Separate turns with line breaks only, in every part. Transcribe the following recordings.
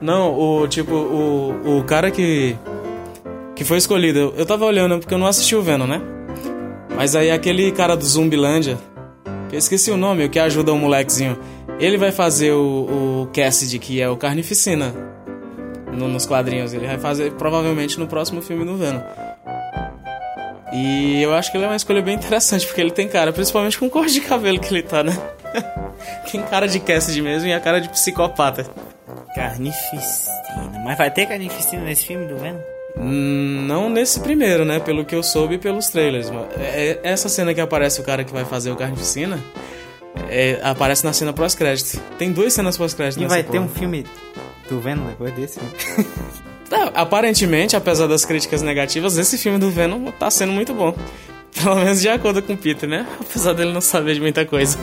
Não, o tipo, o, o cara que. que foi escolhido. Eu, tava olhando porque eu não assisti o Venom, né? Mas aí aquele cara do Zumbilândia, que eu esqueci o nome, o que ajuda o molequezinho, ele vai fazer o, o Cassidy, que é o Carnificina no, nos quadrinhos. Ele vai fazer provavelmente no próximo filme do Venom. E eu acho que ele é uma escolha bem interessante, porque ele tem cara, principalmente com o cor de cabelo que ele tá, né? tem cara de Cassidy mesmo e a cara de psicopata.
Carnificina. Mas vai ter carnificina nesse filme do Venom?
Hum, Não nesse primeiro, né? Pelo que eu soube pelos trailers. é- é- Essa cena que aparece o cara que vai fazer o Carnificina é, aparece na cena pós-crédito. Tem duas cenas pós-crédito
E vai ter
porra.
um filme do Venom depois desse?
Tá, aparentemente, apesar das críticas negativas, esse filme do Venom tá sendo muito bom. Pelo menos de acordo com o Peter, né? Apesar dele não saber de muita coisa.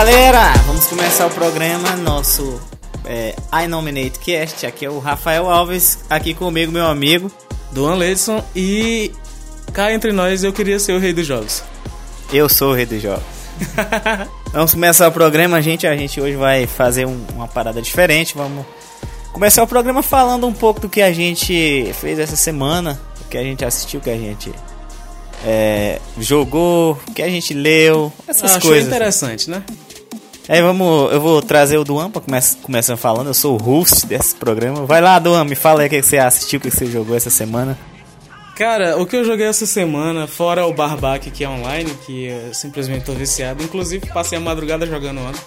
Galera, vamos começar o programa, nosso é, I Nominate Cast. Aqui é o Rafael Alves, aqui comigo, meu amigo.
Duan Leidson e cá entre nós eu queria ser o rei dos jogos.
Eu sou o Rei dos Jogos. vamos começar o programa, gente. A gente hoje vai fazer um- uma parada diferente. Vamos começar o programa falando um pouco do que a gente fez essa semana, o que a gente assistiu, o que a gente é, jogou, o que a gente leu, essas
Achou
coisas.
interessante, né?
Aí vamos, eu vou trazer o Duan pra começar começar falando. Eu sou o host desse programa. Vai lá, Duan, me fala aí o que você assistiu, o que você jogou essa semana.
Cara, o que eu joguei essa semana, fora o Barbac que é online, que eu simplesmente tô viciado, inclusive passei a madrugada jogando ontem.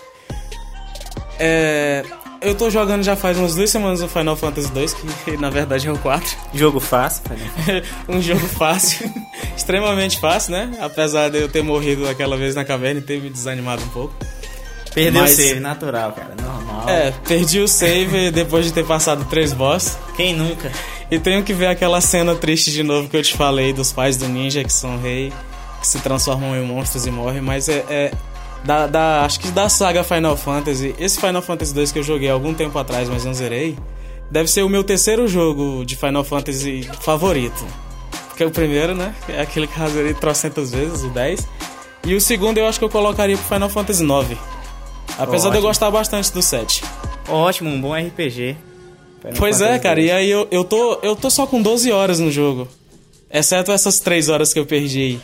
É. Eu tô jogando já faz umas duas semanas o Final Fantasy 2, que na verdade é o 4.
Jogo fácil.
um jogo fácil, extremamente fácil, né? Apesar de eu ter morrido aquela vez na caverna e ter me desanimado um pouco.
Perdeu
Mas-
o save, natural, cara. Normal.
É, perdi o save depois de ter passado três boss.
Quem nunca?
E tenho que ver aquela cena triste de novo que eu te falei dos pais do ninja que são rei, que se transformam em monstros e morrem, mas é. é da, da- acho que da saga Final Fantasy, esse Final Fantasy 2 que eu joguei algum tempo atrás, mas não zerei, deve ser o meu terceiro jogo de Final Fantasy favorito. Porque o primeiro, né? É aquele que eu zerei trocentas vezes, o 10. E o segundo eu acho que eu colocaria pro Final Fantasy 9. Apesar de eu
Ótimo.
gostar bastante do 7.
Ótimo, um bom RPG.
Pois é, cara,
II.
e aí eu, eu, tô, eu tô só com 12 horas no jogo. Exceto essas 3 horas que eu perdi aí.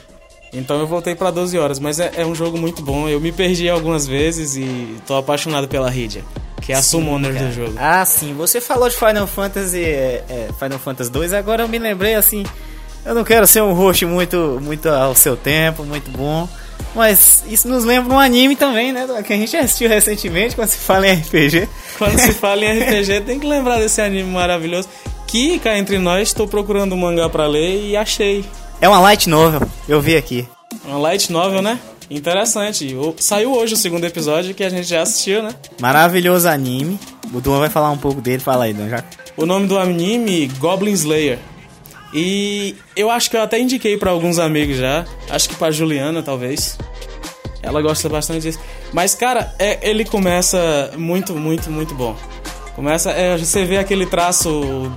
Então eu voltei pra 12 horas, mas é, é um jogo muito bom. Eu me perdi algumas vezes e tô apaixonado pela Rydia, que é a summoner do jogo.
Ah, sim. Você falou de Final Fantasy, é, é, Final Fantasy 2. Agora eu me lembrei assim. Eu não quero ser um host muito, muito ao seu tempo, muito bom. Mas isso nos lembra um anime também, né? Que a gente assistiu recentemente quando se fala em RPG.
Quando se fala em RPG, tem que lembrar desse anime maravilhoso. Que cá entre nós, tô procurando um mangá pra ler e achei.
É uma light novel, eu vi aqui.
Uma light novel, né? Interessante. Saiu hoje o segundo episódio que a gente já assistiu, né?
Maravilhoso anime. O Duan vai falar um pouco dele, fala aí, Duan. Já...
O nome do anime Goblin Slayer. E eu acho que eu até indiquei pra alguns amigos já. Acho que pra Juliana, talvez. Ela gosta bastante disso. Mas, cara, é- ele começa muito, muito, muito bom. Começa, é, você vê aquele traço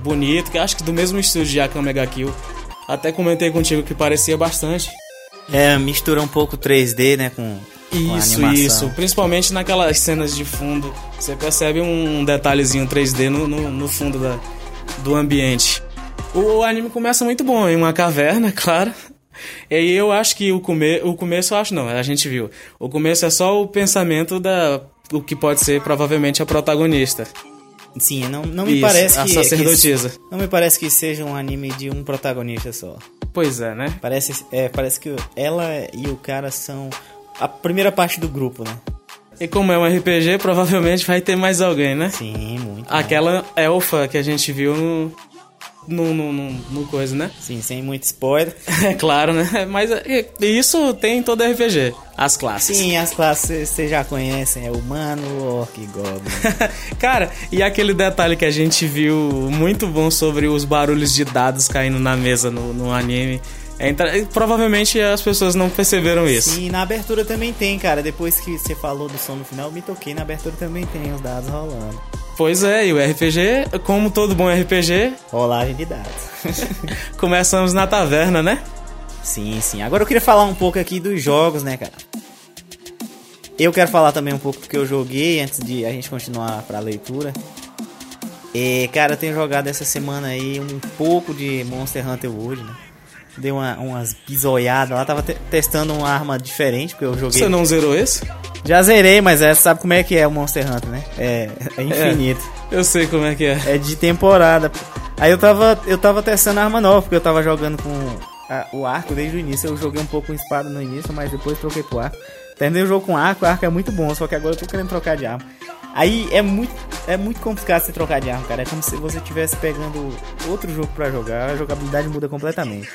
bonito, que acho que do mesmo estúdio de Akame Mega Kill. Até comentei contigo que parecia bastante.
É, mistura um pouco 3D, né, com,
Isso, isso. Principalmente naquelas cenas de fundo. Você percebe um detalhezinho 3D no, no, no fundo da, do ambiente. O, anime começa muito bom, em uma caverna, claro. E aí eu acho que o, come, o começo, eu acho não, a gente viu. O começo é só o pensamento da. O que pode ser provavelmente a protagonista.
Sim, não, não me
Isso,
parece
a
que,
sacerdotisa.
que- Não me parece que seja um anime de um protagonista só.
Pois é, né?
Parece, é, parece que ela e o cara são a primeira parte do grupo, né?
E como é um RPG, provavelmente vai ter mais alguém, né?
Sim, muito. bom.
Aquela elfa que a gente viu no, no, no, no, no coisa, né?
Sim, sem muito spoiler.
É claro, né? Mas é, isso tem em todo RPG, as classes.
Sim, as classes vocês já conhecem, é humano, orc e goblin.
Cara, e aquele detalhe que a gente viu muito bom sobre os barulhos de dados caindo na mesa no, no anime. É, provavelmente as pessoas não perceberam isso.
Sim, na abertura também tem, cara. Depois que você falou do som no final, eu me toquei. Na abertura também tem os dados rolando.
Pois é, e o RPG, como todo bom RPG,
Rolagem de dados.
começamos na taverna, né?
sim, sim. Agora eu queria falar um pouco aqui dos jogos, né, cara? Eu quero falar também um pouco do que eu joguei antes de a gente continuar pra leitura. E, cara, eu tenho jogado essa semana aí um pouco de Monster Hunter World, né? Dei uma, umas bisoiadas lá, tava te- testando uma arma diferente, porque eu joguei.
Você não zerou esse?
Já zerei, mas é, sabe como é que é o Monster Hunter, né? É, é infinito.
Eu sei como é que é.
É. de temporada. Aí eu tava, eu tava testando arma nova, porque eu tava jogando com a- o arco desde o início. Eu joguei um pouco com espada no início, mas depois troquei pro arco. Terminei o jogo com arco, o arco é muito bom, só que agora eu tô querendo trocar de arma. Aí é muito, é muito complicado você trocar de arma, cara. É como se você estivesse pegando outro jogo pra jogar, a jogabilidade muda completamente.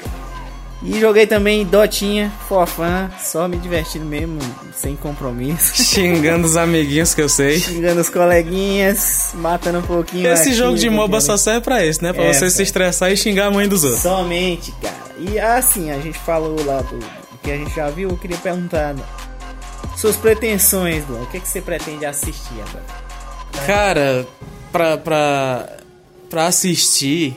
E joguei também Dotinha, Fofã, só me divertindo mesmo, sem compromisso.
Xingando os amiguinhos que eu sei.
Xingando os coleguinhas, matando um pouquinho.
Esse
aqui,
jogo de MOBA só serve pra isso, né? Pra
É,
você se estressar e xingar a mãe dos outros.
Somente, cara. E assim, a gente falou lá do, do que a gente já viu, eu queria perguntar suas pretensões, Duan. O que, que você pretende assistir agora?
Cara, pra, pra, pra assistir,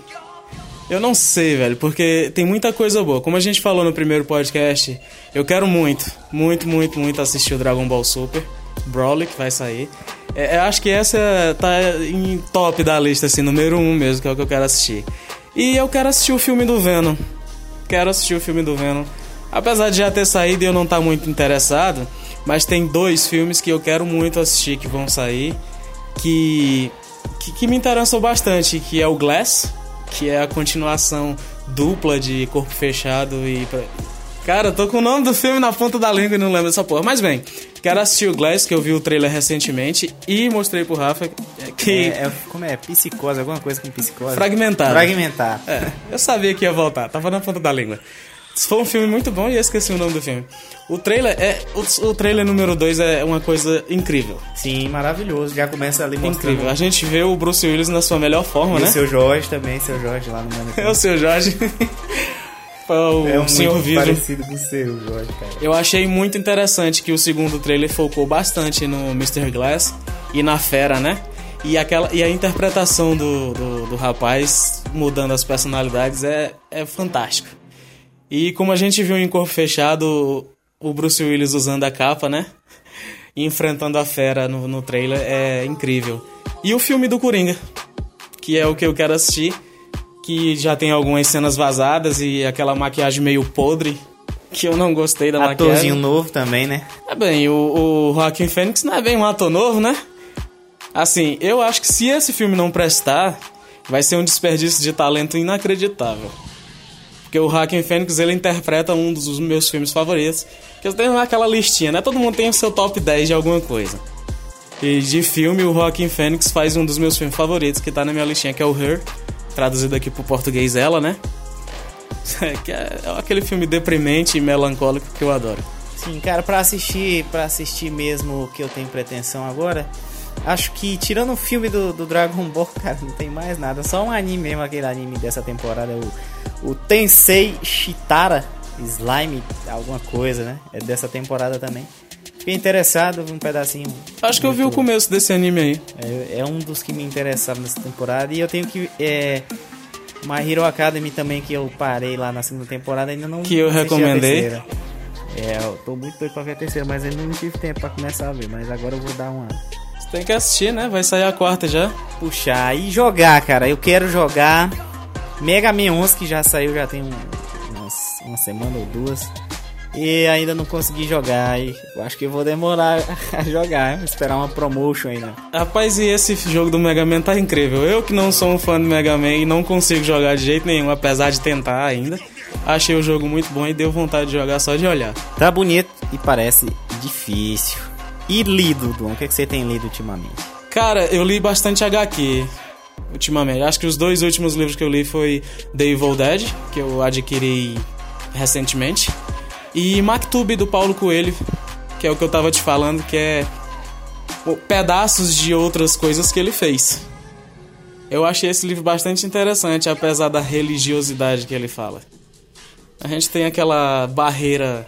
eu não sei, velho, porque tem muita coisa boa. Como a gente falou no primeiro podcast, eu quero muito, muito, muito, muito assistir o Dragon Ball Super. Broly, que vai sair. É, eu acho que essa tá em top da lista, assim, número um mesmo, que é o que eu quero assistir. E eu quero assistir o filme do Venom. Quero assistir o filme do Venom. Apesar de já ter saído e eu não estar muito interessado, mas tem dois filmes que eu quero muito assistir que vão sair que, que, que me interessou bastante, que é o Glass, que é a continuação dupla de Corpo Fechado e... pra- Cara, eu tô com o nome do filme na ponta da língua e não lembro dessa porra. Mas bem, quero assistir o Glass, que eu vi o trailer recentemente e mostrei pro Rafa que...
É, é- como é? Psicose, alguma coisa com psicose?
Fragmentado.
Fragmentar.
É, eu sabia que ia voltar, tava na ponta da língua. Foi um filme muito bom e eu esqueci o nome do filme. O trailer é. O, o trailer número 2 é uma coisa incrível.
Sim, maravilhoso. Já começa ali mostrando.
Incrível. A gente vê o Bruce Willis na sua melhor forma,
E
né?
o seu Jorge também, seu Jorge lá no Mano.
É o seu Jorge. Foi o
É um
Senhor
muito
Vidro.
parecido com o seu Jorge, cara.
Eu achei muito interessante que o segundo trailer focou bastante no Mr. Glass e na Fera, né? E, aquela, e a interpretação do, do, do rapaz mudando as personalidades é, é fantástico. E como a gente viu em Corpo Fechado, o Bruce Willis usando a capa, né? E enfrentando a Fera no, no trailer é incrível. E o filme do Coringa, que é o que eu quero assistir, que já tem algumas cenas vazadas e aquela maquiagem meio podre, que eu não gostei da maquiagem.
Atorzinho novo também, né?
É bem, o, o Joaquim Fênix não é bem um ator novo, né? Assim, eu acho que se esse filme não prestar, vai ser um desperdício de talento inacreditável. Porque o Joaquim Fênix, ele interpreta um dos meus filmes favoritos. Que eu tenho aquela listinha, né? Todo mundo tem o seu top 10 de alguma coisa. E de filme, o Joaquim Fênix faz um dos meus filmes favoritos, que tá na minha listinha, que é o Her. Traduzido aqui pro português, Ela, né? que é aquele filme deprimente e melancólico que eu adoro.
Sim, cara, pra assistir, para assistir mesmo o que eu tenho pretensão agora, acho que tirando o filme do, do Dragon Ball, cara, não tem mais nada. Só um anime mesmo, aquele anime dessa temporada, o, o Tensei Shitara Slime, alguma coisa, né? É dessa temporada também. Fiquei interessado, vi um pedacinho.
Acho que eu vi o começo desse anime aí.
É, é um dos que me interessavam nessa temporada. E eu tenho que. É, My Hero Academy também, que eu parei lá na segunda temporada, ainda não
Que eu recomendei.
É, eu tô muito doido pra ver a terceira, mas ainda não tive tempo pra começar a ver. Mas agora eu vou dar uma.
Tem que assistir, né? Vai sair a quarta já.
Puxar e jogar, cara. Eu quero jogar Mega Man 11, que já saiu já tem um, umas, uma semana ou duas. E ainda não consegui jogar. E eu acho que vou demorar a jogar. Vou esperar uma promotion ainda.
Rapaz, e esse jogo do Mega Man tá incrível. Eu que não sou um fã do Mega Man e não consigo jogar de jeito nenhum, apesar de tentar ainda. Achei o jogo muito bom e deu vontade de jogar só de olhar.
Tá bonito e parece difícil. E lido, Dom? O que, é que você tem lido ultimamente?
Cara, eu li bastante HQ. ultimamente. Acho que os dois últimos livros que eu li foi The Evil Dead, que eu adquiri recentemente, e Mactube do Paulo Coelho, que é o que eu tava te falando, que é pedaços de outras coisas que ele fez. Eu achei esse livro bastante interessante, apesar da religiosidade que ele fala. A gente tem aquela barreira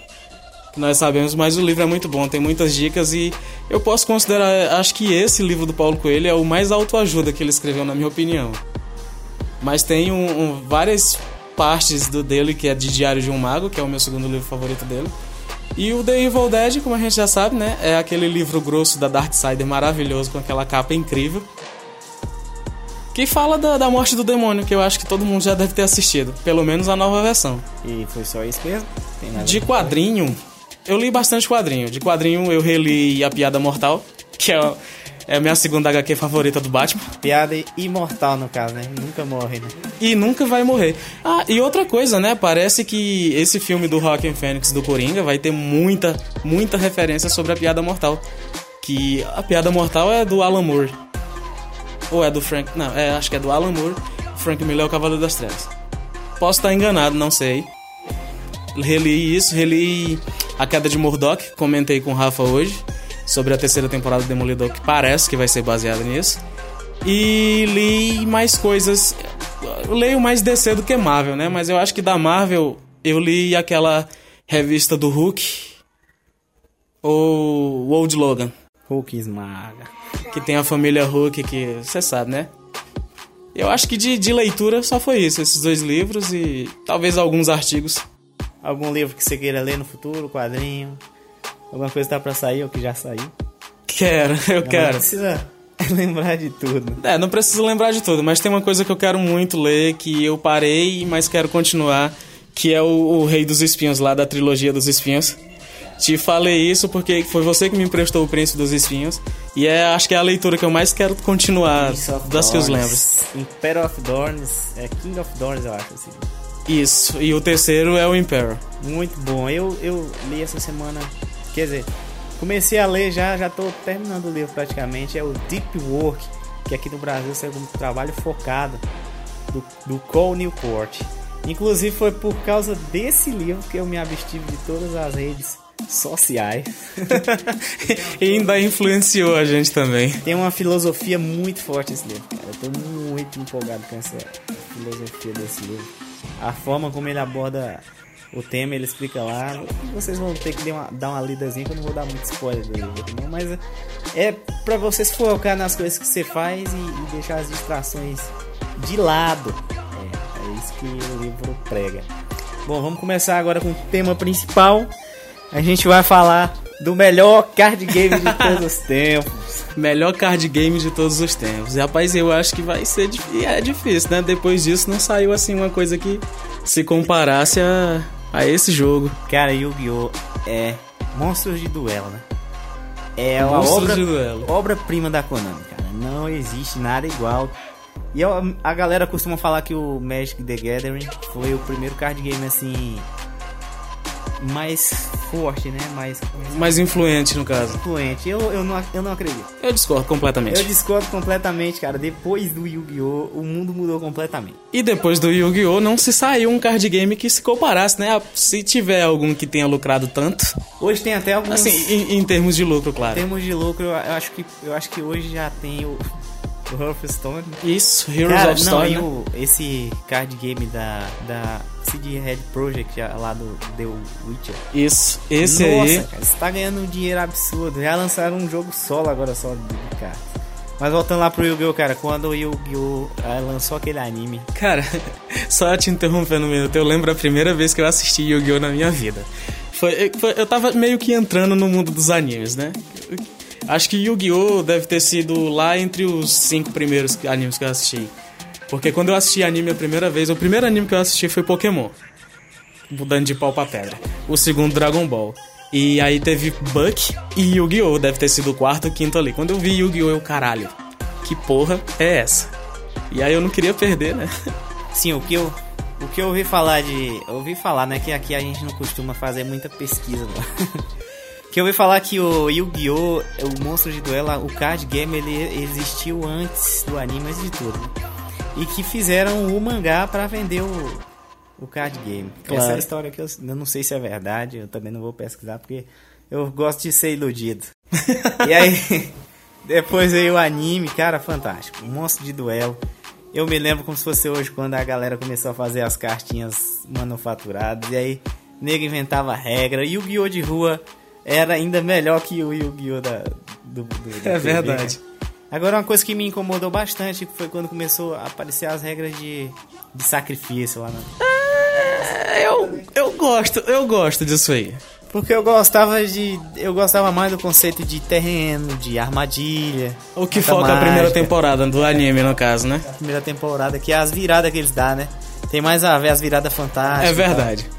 nós sabemos, mas o livro é muito bom, tem muitas dicas e eu posso considerar, acho que esse livro do Paulo Coelho é o mais autoajuda que ele escreveu, na minha opinião. Mas tem um, um, várias partes do dele que é de Diário de um Mago, que é o meu segundo livro favorito dele. E o The Evil Dead, como a gente já sabe, né, é aquele livro grosso da Darksider maravilhoso com aquela capa incrível. Que fala da, da morte do demônio, que eu acho que todo mundo já deve ter assistido, pelo menos a nova versão.
E foi só isso mesmo?
De quadrinho, eu li bastante quadrinho. De quadrinho eu reli A Piada Mortal, que é, é a minha segunda HQ favorita do Batman.
Piada imortal, no caso, né? Nunca morre, né?
E nunca vai morrer. Ah, e outra coisa, né? Parece que esse filme do Rockin' Fênix do Coringa vai ter muita, muita referência sobre a Piada Mortal. Que a Piada Mortal é do Alan Moore. Ou é do Frank... Não, é, acho que é do Alan Moore. Frank Miller é o Cavaleiro das Trevas. Posso estar enganado, não sei. Reli isso, reli A Queda de Murdoch, comentei com o Rafa hoje sobre a terceira temporada do Demolidor, que parece que vai ser baseada nisso. E li mais coisas. Eu leio mais DC do que Marvel, né? Mas eu acho que da Marvel eu li aquela revista do Hulk ou Old Logan.
Hulk esmaga.
Que tem a família Hulk, que você sabe, né? Eu acho que de, de leitura só foi isso, esses dois livros e talvez alguns artigos.
Algum livro que você queira ler no futuro, quadrinho? Alguma coisa tá pra sair ou que já saiu?
Quero, eu
Não
quero.
precisa lembrar de tudo.
É, não preciso lembrar de tudo, mas tem uma coisa que eu quero muito ler, que eu parei, mas quero continuar, que é o, o Rei dos Espinhos, lá da trilogia dos Espinhos. Te falei isso porque foi você que me emprestou o Príncipe dos Espinhos. E é, acho que é a leitura que eu mais quero continuar das que eu lembro.
Imperial of Thorns, é King of Thorns, eu acho assim.
Isso, e o terceiro é o Imperial.
Muito bom. Eu, eu li essa semana, quer dizer, comecei a ler já, já tô terminando o livro praticamente. É o Deep Work, que aqui no Brasil é um trabalho focado do, do Cole Newport. Inclusive foi por causa desse livro que eu me abstive de todas as redes sociais.
e ainda influenciou a gente também.
Tem uma filosofia muito forte esse livro, cara. Eu tô muito empolgado com essa filosofia desse livro. A forma como ele aborda o tema, ele explica lá. Vocês vão ter que dar uma, dar uma lidazinha, que eu não vou dar muito spoiler do livro, não, mas é pra vocês focar nas coisas que você faz e, e deixar as distrações de lado. É, é isso que o livro prega. Bom, vamos começar agora com o tema principal. A gente vai falar do melhor card game de todos os tempos.
Melhor card game de todos os tempos. E, rapaz, eu acho que vai ser difícil. É difícil, né? Depois disso não saiu assim uma coisa que se comparasse a, a esse jogo.
Cara, Yu-Gi-Oh! é monstros de duelo, né? É uma
Monstros
obra, obra-prima da Konami, cara. Não existe nada igual. E a galera costuma falar que o Magic the Gathering foi o primeiro card game assim mais forte, né? Mais
Mais influente, no caso.
influente. Eu, eu, não, eu não acredito.
Eu discordo completamente.
Eu discordo completamente, cara. Depois do Yu-Gi-Oh! o mundo mudou completamente.
E depois do Yu-Gi-Oh! não se saiu um card game que se comparasse, né? Se tiver algum que tenha lucrado tanto.
Hoje tem até alguns
Assim, em, em termos de lucro,
em
claro.
termos de lucro, eu acho que eu acho que hoje já tem o, Hearthstone.
Isso, Heroes
Cara,
of
não,
Stone.
e
né?
o, esse card game da, da CD Red Project lá do The Witcher.
Isso, esse
Nossa,
aí.
cara, você tá ganhando um dinheiro absurdo. Já lançaram um jogo solo agora só de cara. Mas voltando lá pro Yu-Gi-Oh, cara, quando o Yu-Gi-Oh ah, lançou aquele anime,
Cara, só te interrompendo um minuto, eu lembro a primeira vez que eu assisti Yu-Gi-Oh! na minha vida. Foi, foi- eu tava meio que entrando no mundo dos animes, né? Acho que Yu-Gi-Oh! deve ter sido lá entre os cinco primeiros animes que eu assisti. Porque quando eu assisti anime a primeira vez, o primeiro anime que eu assisti foi Pokémon. Mudando de pau pra pedra. O segundo, Dragon Ball. E aí teve Buck e Yu-Gi-Oh! Deve ter sido o quarto ou quinto ali. Quando eu vi Yu-Gi-Oh! eu, caralho, que porra é essa? E aí eu não queria perder, né?
Sim, o que eu o que eu ouvi falar de, ouvi falar, né, que aqui a gente não costuma fazer muita pesquisa, não. que eu ouvi falar que o Yu-Gi-Oh, o monstro de duelo, o card game ele existiu antes do anime, antes de tudo. E que fizeram o mangá pra vender o, o card game.
Claro.
Essa é a história que eu, eu não sei se é verdade, eu também não vou pesquisar porque eu gosto de ser iludido. e aí, depois veio o anime, cara, fantástico. Um monstro de duelo. Eu me lembro como se fosse hoje, quando a galera começou a fazer as cartinhas manufaturadas. E aí, nego inventava regra. E o Yu-Gi-Oh! de rua era ainda melhor que o Yu-Gi-Oh! da, do, do, da
É
TV,
verdade.
né? Agora, uma coisa que me incomodou bastante foi quando começou a aparecer as regras de, de sacrifício lá na,
É, Eu, eu gosto, eu gosto disso aí.
Porque eu gostava de. Eu gostava mais do conceito de terreno, de armadilha.
O que foca a primeira
mágica,
temporada do anime, no caso, né?
a primeira temporada, que é as viradas que eles dão, né? Tem mais a ver as viradas fantásticas.
É
tal.
verdade.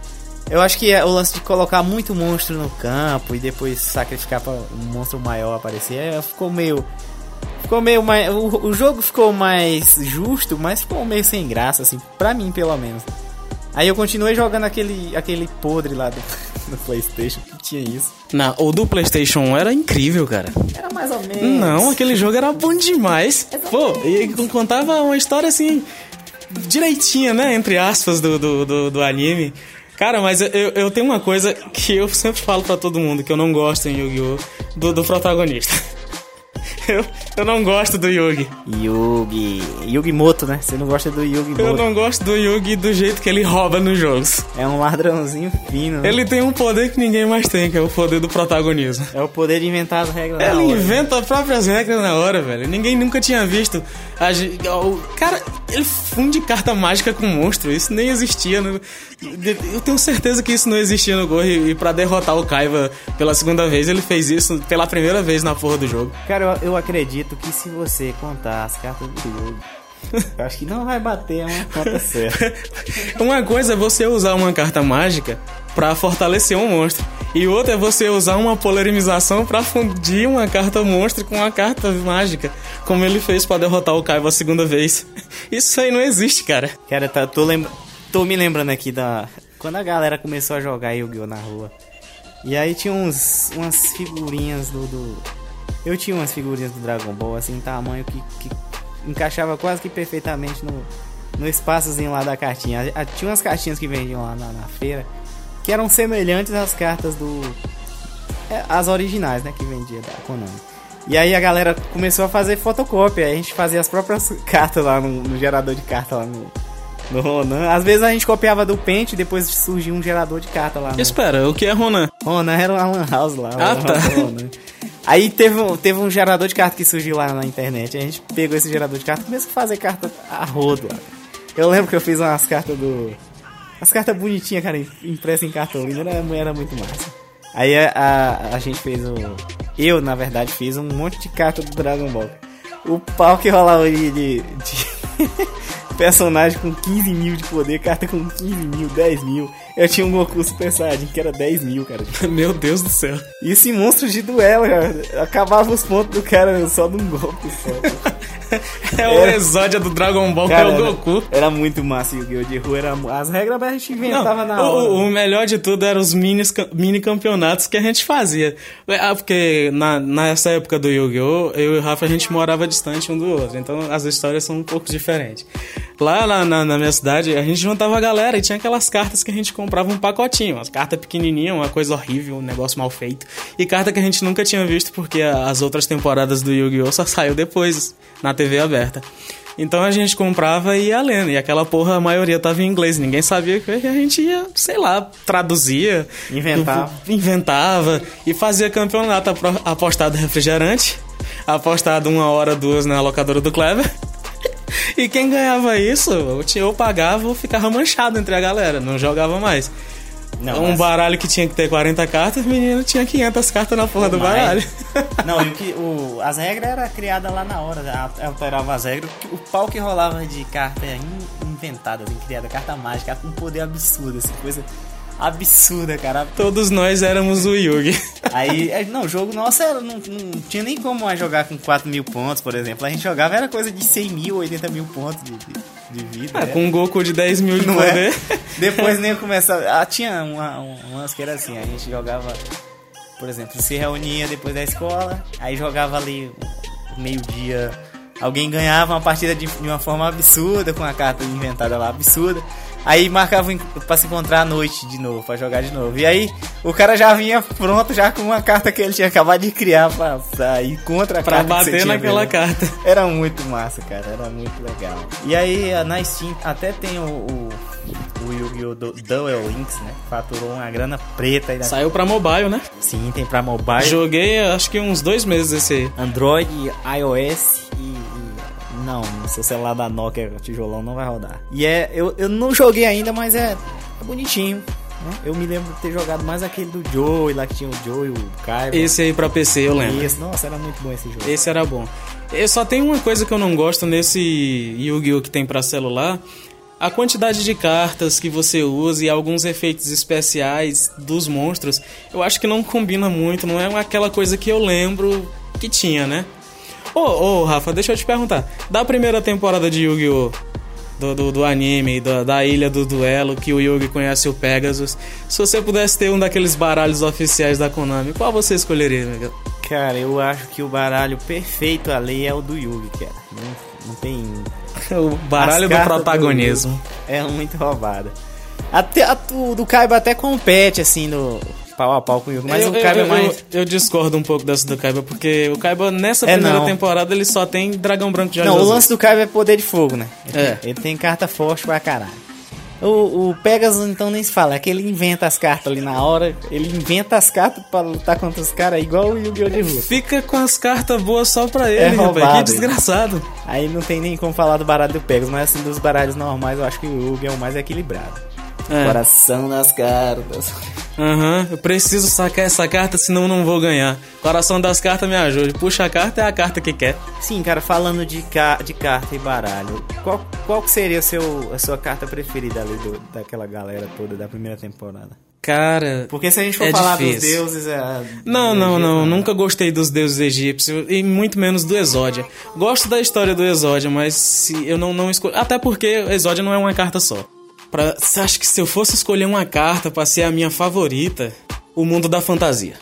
Eu acho que é o lance de colocar muito monstro no campo e depois sacrificar para um monstro maior aparecer, é, ficou meio. Ficou meio mais. O, o jogo ficou mais justo, mas ficou meio sem graça, assim, pra mim pelo menos. Aí eu continuei jogando aquele, aquele podre lá do, do Playstation que tinha isso.
Não, o do PlayStation 1 era incrível, cara.
Era mais ou menos.
Não, aquele jogo era bom demais. Pô, e contava uma história assim, direitinha, né? Entre aspas, do, do, do, do anime. Cara, mas eu, eu tenho uma coisa que eu sempre falo pra todo mundo, que eu não gosto em Yu-Gi-Oh! Do, do protagonista. Eu, eu não gosto do Yugi.
Yugi. Yugi Moto, né? Você não gosta do Yugi
Eu
Moto.
não gosto do Yugi do jeito que ele rouba nos jogos.
É um ladrãozinho fino. né?
Ele tem um poder que ninguém mais tem, que é o poder do protagonismo.
É o poder de inventar as regras. na
Ele
hora.
inventa as próprias regras na hora, velho. Ninguém nunca tinha visto. A o cara, ele funde carta mágica com monstro. Isso nem existia. No... Eu tenho certeza que isso não existia no Go. E e pra derrotar o Kaiba pela segunda vez, ele fez isso pela primeira vez na porra do jogo.
Cara, eu, eu acredito que se você contar as cartas do Yugi, eu acho que não vai bater uma conta certa.
Uma coisa é você usar uma carta mágica pra fortalecer um monstro. E outra é você usar uma polarização pra fundir uma carta monstro com uma carta mágica. Como ele fez pra derrotar o Kaiba a segunda vez. Isso aí não existe, cara.
Cara, tá, tô, lembra... tô me lembrando aqui da. Quando a galera começou a jogar Yu-Gi-Oh! na rua. E aí tinha uns, umas figurinhas do, do. Eu tinha umas figurinhas do Dragon Ball, assim, tamanho que, que encaixava quase que perfeitamente no, no espaçozinho lá da cartinha. A- a- Tinha umas cartinhas que vendiam lá na, na feira que eram semelhantes às cartas do. é, as originais, né? Que vendia da Konami. E aí a galera começou a fazer fotocópia. aí A gente fazia as próprias cartas lá no, no gerador de carta lá no, no Ronan. Às vezes a gente copiava do Paint e depois surgia um gerador de carta lá no
Espera, o que é Ronan?
Ronan. Era uma lan house lá.
Ah, tá.
Aí teve um, teve um gerador de carta que surgiu lá na internet. A gente pegou esse gerador de carta e começou a fazer carta a rodo. Eu lembro que eu fiz umas cartas do. As cartas bonitinhas, cara, impressas em cartolina, era, era muito massa. Aí a, a, a gente fez o. Eu, na verdade, fiz um monte de carta do Dragon Ball. O pau que rolava de, de, de personagem com 15 mil de poder, carta com 15 mil, 10 mil. Eu tinha um Goku Super Saiyajin que era 10 mil, cara.
Meu Deus do céu.
E esse monstro de duelo, cara, acabava os pontos do cara só num golpe só.
É o
Era-
exódia do Dragon Ball,
Cara,
que é o
era-
Goku.
Era muito massa Yu-Gi-Oh! de rua. Era, as regras a gente inventava
Não,
na hora.
o, o melhor de tudo eram os mini, mini campeonatos que a gente fazia. Ah, porque na, nessa época do Yu-Gi-Oh! eu e o Rafa a gente morava distante um do outro. Então as histórias são um pouco diferentes. Lá na, na, na minha cidade, a gente juntava a galera e tinha aquelas cartas que a gente comprava um pacotinho. As cartas pequenininhas, uma coisa horrível, um negócio mal feito. E carta que a gente nunca tinha visto porque as outras temporadas do Yu-Gi-Oh! só saiu depois na TV aberta. Então a gente comprava e ia lendo. E aquela porra, a maioria tava em inglês. Ninguém sabia que a gente ia, sei lá, traduzia.
Inventava.
Inventava. E fazia campeonato apostado refrigerante. Apostado uma hora, duas na locadora do Clever. E quem ganhava isso, ou pagava ou ficava manchado entre a galera. Não jogava mais.
Não,
um
mas-
baralho que tinha que ter 40 cartas, o menino tinha 500 cartas na porra do
mais.
baralho.
Não, e o que, o, as regras eram criadas lá na hora, a- alterava as regras. O pau que rolava de carta in- inventada, assim, criada, carta mágica, com um poder absurdo, assim, coisa absurda, cara.
Todos nós éramos o Yugi.
Aí, é, não, o jogo nosso era, não, não tinha nem como é jogar com 4 mil pontos, por exemplo. A gente jogava, era coisa de 100 mil, 80 mil pontos de, de, vida.
Ah,
é.
com um Goku de 10 mil de
Não
poder.
é? Depois nem começava. Ah, tinha uma, um, umas que era assim, a gente jogava, por exemplo, se reunia depois da escola, aí jogava ali meio-dia Alguém ganhava uma partida de, de uma forma absurda, com uma carta inventada lá absurda. Aí marcava pra se encontrar à noite de novo, pra jogar de novo. E aí o cara já vinha pronto, já com uma carta que ele tinha acabado de criar pra, pra ir contra a
Pra
carta. você
bater naquela
dele.
carta.
Era muito massa, cara, era muito legal. E aí na Steam até tem o, o, o Yu-Gi-Oh! Du- Duel Links, né? Faturou uma grana preta da...
Saiu pra mobile, né?
Sim, tem pra mobile,
Joguei acho que uns dois meses esse aí.
Android, iOS Não, seu celular da Nokia tijolão não vai rodar. E é. Eu, eu não joguei ainda, mas é, é bonitinho. né? Eu me lembro de ter jogado mais aquele do Joey, lá que tinha o Joey, o Kaiba.
Esse aí pra PC, eu lembro.
Isso, nossa, era muito bom esse jogo.
Esse era bom. Eu só tem uma coisa que eu não gosto nesse Yu-Gi-Oh! que tem pra celular. A quantidade de cartas que você usa e alguns efeitos especiais dos monstros, eu acho que não combina muito, não é aquela coisa que eu lembro que tinha, né? Ô, ô Rafa, deixa eu te perguntar. Da primeira temporada de Yu-Gi-Oh! Do, do, do anime, da, da Ilha do Duelo, que o Yugi conhece o Pegasus. Se você pudesse ter um daqueles baralhos oficiais da Konami, qual você escolheria, amigo?
Cara, eu acho que o baralho perfeito ali é o do Yugi, cara. Não, não tem.
O baralho do protagonismo.
Yugi É muito roubada. Até, a, o do Kaiba até compete, assim, no pau a pau com o Yugi. Mas
eu,
o Kaiba
eu,
é mais.
eu, eu discordo um pouco dessa do Kaiba, porque o Kaiba nessa
É,
primeira
não.
temporada ele só tem dragão branco de olhos
Não, o
azuis.
lance do Kaiba é poder de fogo, né? Ele,
É.
tem, ele tem carta forte pra caralho. O, o Pegasus, então, nem se fala. É que ele inventa as cartas ali na hora. Ele inventa as cartas pra lutar contra os caras, igual o Yu-Gi-Oh! de rua.
Fica com as cartas boas só pra ele,
É
rapaz.
roubado,
Que desgraçado.
Aí não tem nem como falar do baralho do Pegasus, mas assim, dos baralhos normais, eu acho que o Yu-Gi é o mais equilibrado.
É.
Coração das cartas.
Aham, eu preciso sacar essa carta, senão eu não vou ganhar. Coração das cartas me ajude. Puxa a carta é a carta que quer.
Sim, cara, falando de, ca de carta e baralho, qual, qual seria seu, a sua carta preferida ali do- daquela galera toda da primeira temporada?
Cara.
Porque se a gente for
É
falar dos
difícil.
deuses... É,
Não, não, não. Nunca gostei dos deuses egípcios e muito menos do Exódia. Gosto da história do Exódia, mas se eu não, não escolho. Até porque Exódia não é uma carta só. Pra... Acha que se eu fosse escolher uma carta pra ser a minha favorita, o mundo da fantasia?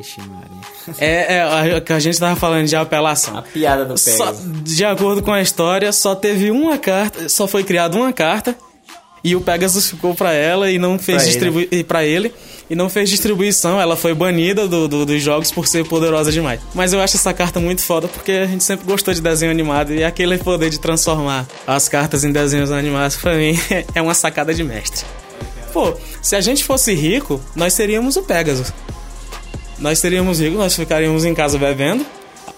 Ixi, Maria.
É, é a, que a gente tava falando de apelação.
piada do
Só-
Pegasus.
de acordo com a história, só teve uma carta, só foi criada uma carta e o Pegasus ficou pra ela e não fez
Pra ele.
distribui para ele e não fez distribuição. Ela foi banida do, do- dos jogos por ser poderosa demais. Mas eu acho essa carta muito foda porque a gente sempre gostou de desenho animado e aquele poder de transformar as cartas em desenhos animados pra mim é uma sacada de mestre. Pô, se a gente fosse rico, nós seríamos o Pegasus. Nós seríamos ricos, nós ficaríamos em casa bebendo,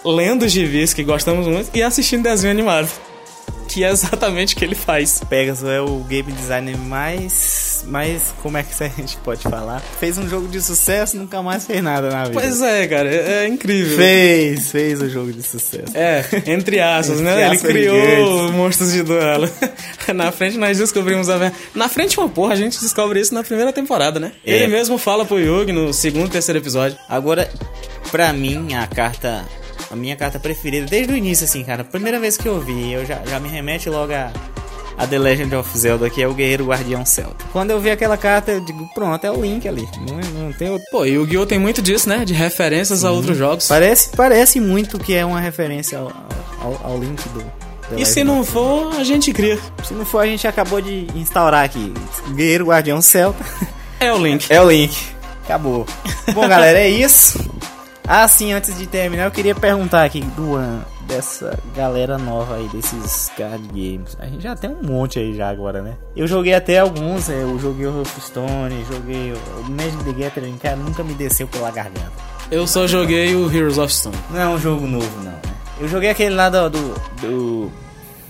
lendo gibis que gostamos muito e assistindo desenho animado. Que é exatamente o que ele faz.
Pegasus é o game designer mais. mais. como é que a gente pode falar? Fez um jogo de sucesso, nunca mais fez nada na vida.
Pois é, cara, é, é incrível.
Fez, fez o jogo de sucesso.
É, entre aspas, né? Ele
aspas
criou monstros de duelo. na frente nós descobrimos a Na frente uma porra, a gente descobre isso na primeira temporada, né?
É.
Ele mesmo fala pro Yugi no segundo, terceiro episódio.
Agora, pra mim, a carta. A minha carta preferida, desde o início, assim, cara. Primeira vez que eu vi, eu já, já me remete logo a, a The Legend of Zelda, que é o Guerreiro Guardião Celta. Quando eu vi aquela carta, eu digo, pronto, é o Link ali. Não, não tem outro.
Pô, e o Yu-Gi-Oh! tem muito disso, né? De referências a outros jogos.
Parece, parece muito que é uma referência ao, ao, ao Link do. The
E
Legend
se não for, a gente cria.
Se não for, a gente acabou de instaurar aqui. Guerreiro Guardião Celta.
É o Link.
É o link. Acabou. Bom, galera, é isso. Ah, sim, antes de terminar, eu queria perguntar aqui, Duan, dessa galera nova aí, desses card games. A gente já tem um monte aí já agora, né? Eu joguei até alguns, é, eu joguei o Hearthstone, joguei o Magic the Gathering, cara, nunca me desceu pela garganta.
Eu só joguei o Heroes of Stone.
Não é um jogo novo, não, né? Eu joguei aquele lá do, do, do,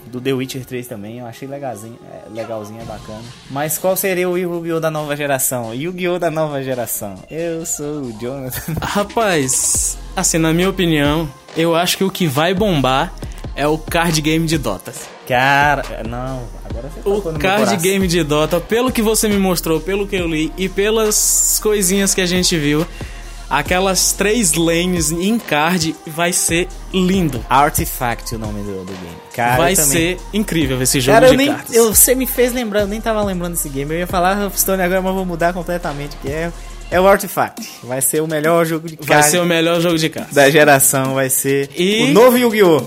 do The Witcher 3 também, eu achei legalzinho, é, legalzinho, é bacana. Mas qual seria o Yu-Gi-Oh! da nova geração? Yu-Gi-Oh! da nova geração. Eu sou o Jonathan.
Rapaz, assim, na minha opinião, eu acho que o que vai bombar é o card game de Dota.
Cara, não, agora você
O card game de Dota, pelo que você me mostrou, pelo que eu li e pelas coisinhas que a gente viu, aquelas três lanes em card vai ser lindo.
Artifact o nome do, do game. Cara,
vai
eu também-
ser incrível esse jogo
Cara, eu
de
nem,
cartas.
eu, você me fez lembrar, eu nem tava lembrando desse game. Eu ia falar Hearthstone agora, mas vou mudar completamente, que é, é o Artifact. Vai ser o melhor jogo de
Vai
card
ser o melhor jogo de cartas.
da geração, vai ser
E-
o novo Yu-Gi-Oh!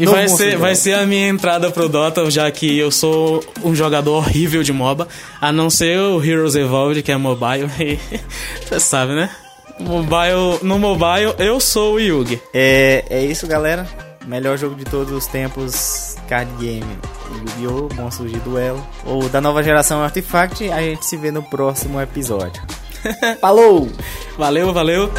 E vai ser, vai ser a minha entrada pro Dota, já que eu sou um jogador horrível de MOBA, a não ser o Heroes Evolved, que é mobile, e você sabe, né? Mobile, no mobile, eu sou o Yugi.
É, é isso, galera. Melhor jogo de todos os tempos, card game. Yu-Gi-Oh! Monstros de Duelo. Ou da nova geração Artifact. A gente se vê no próximo episódio. Falou!
Valeu, valeu!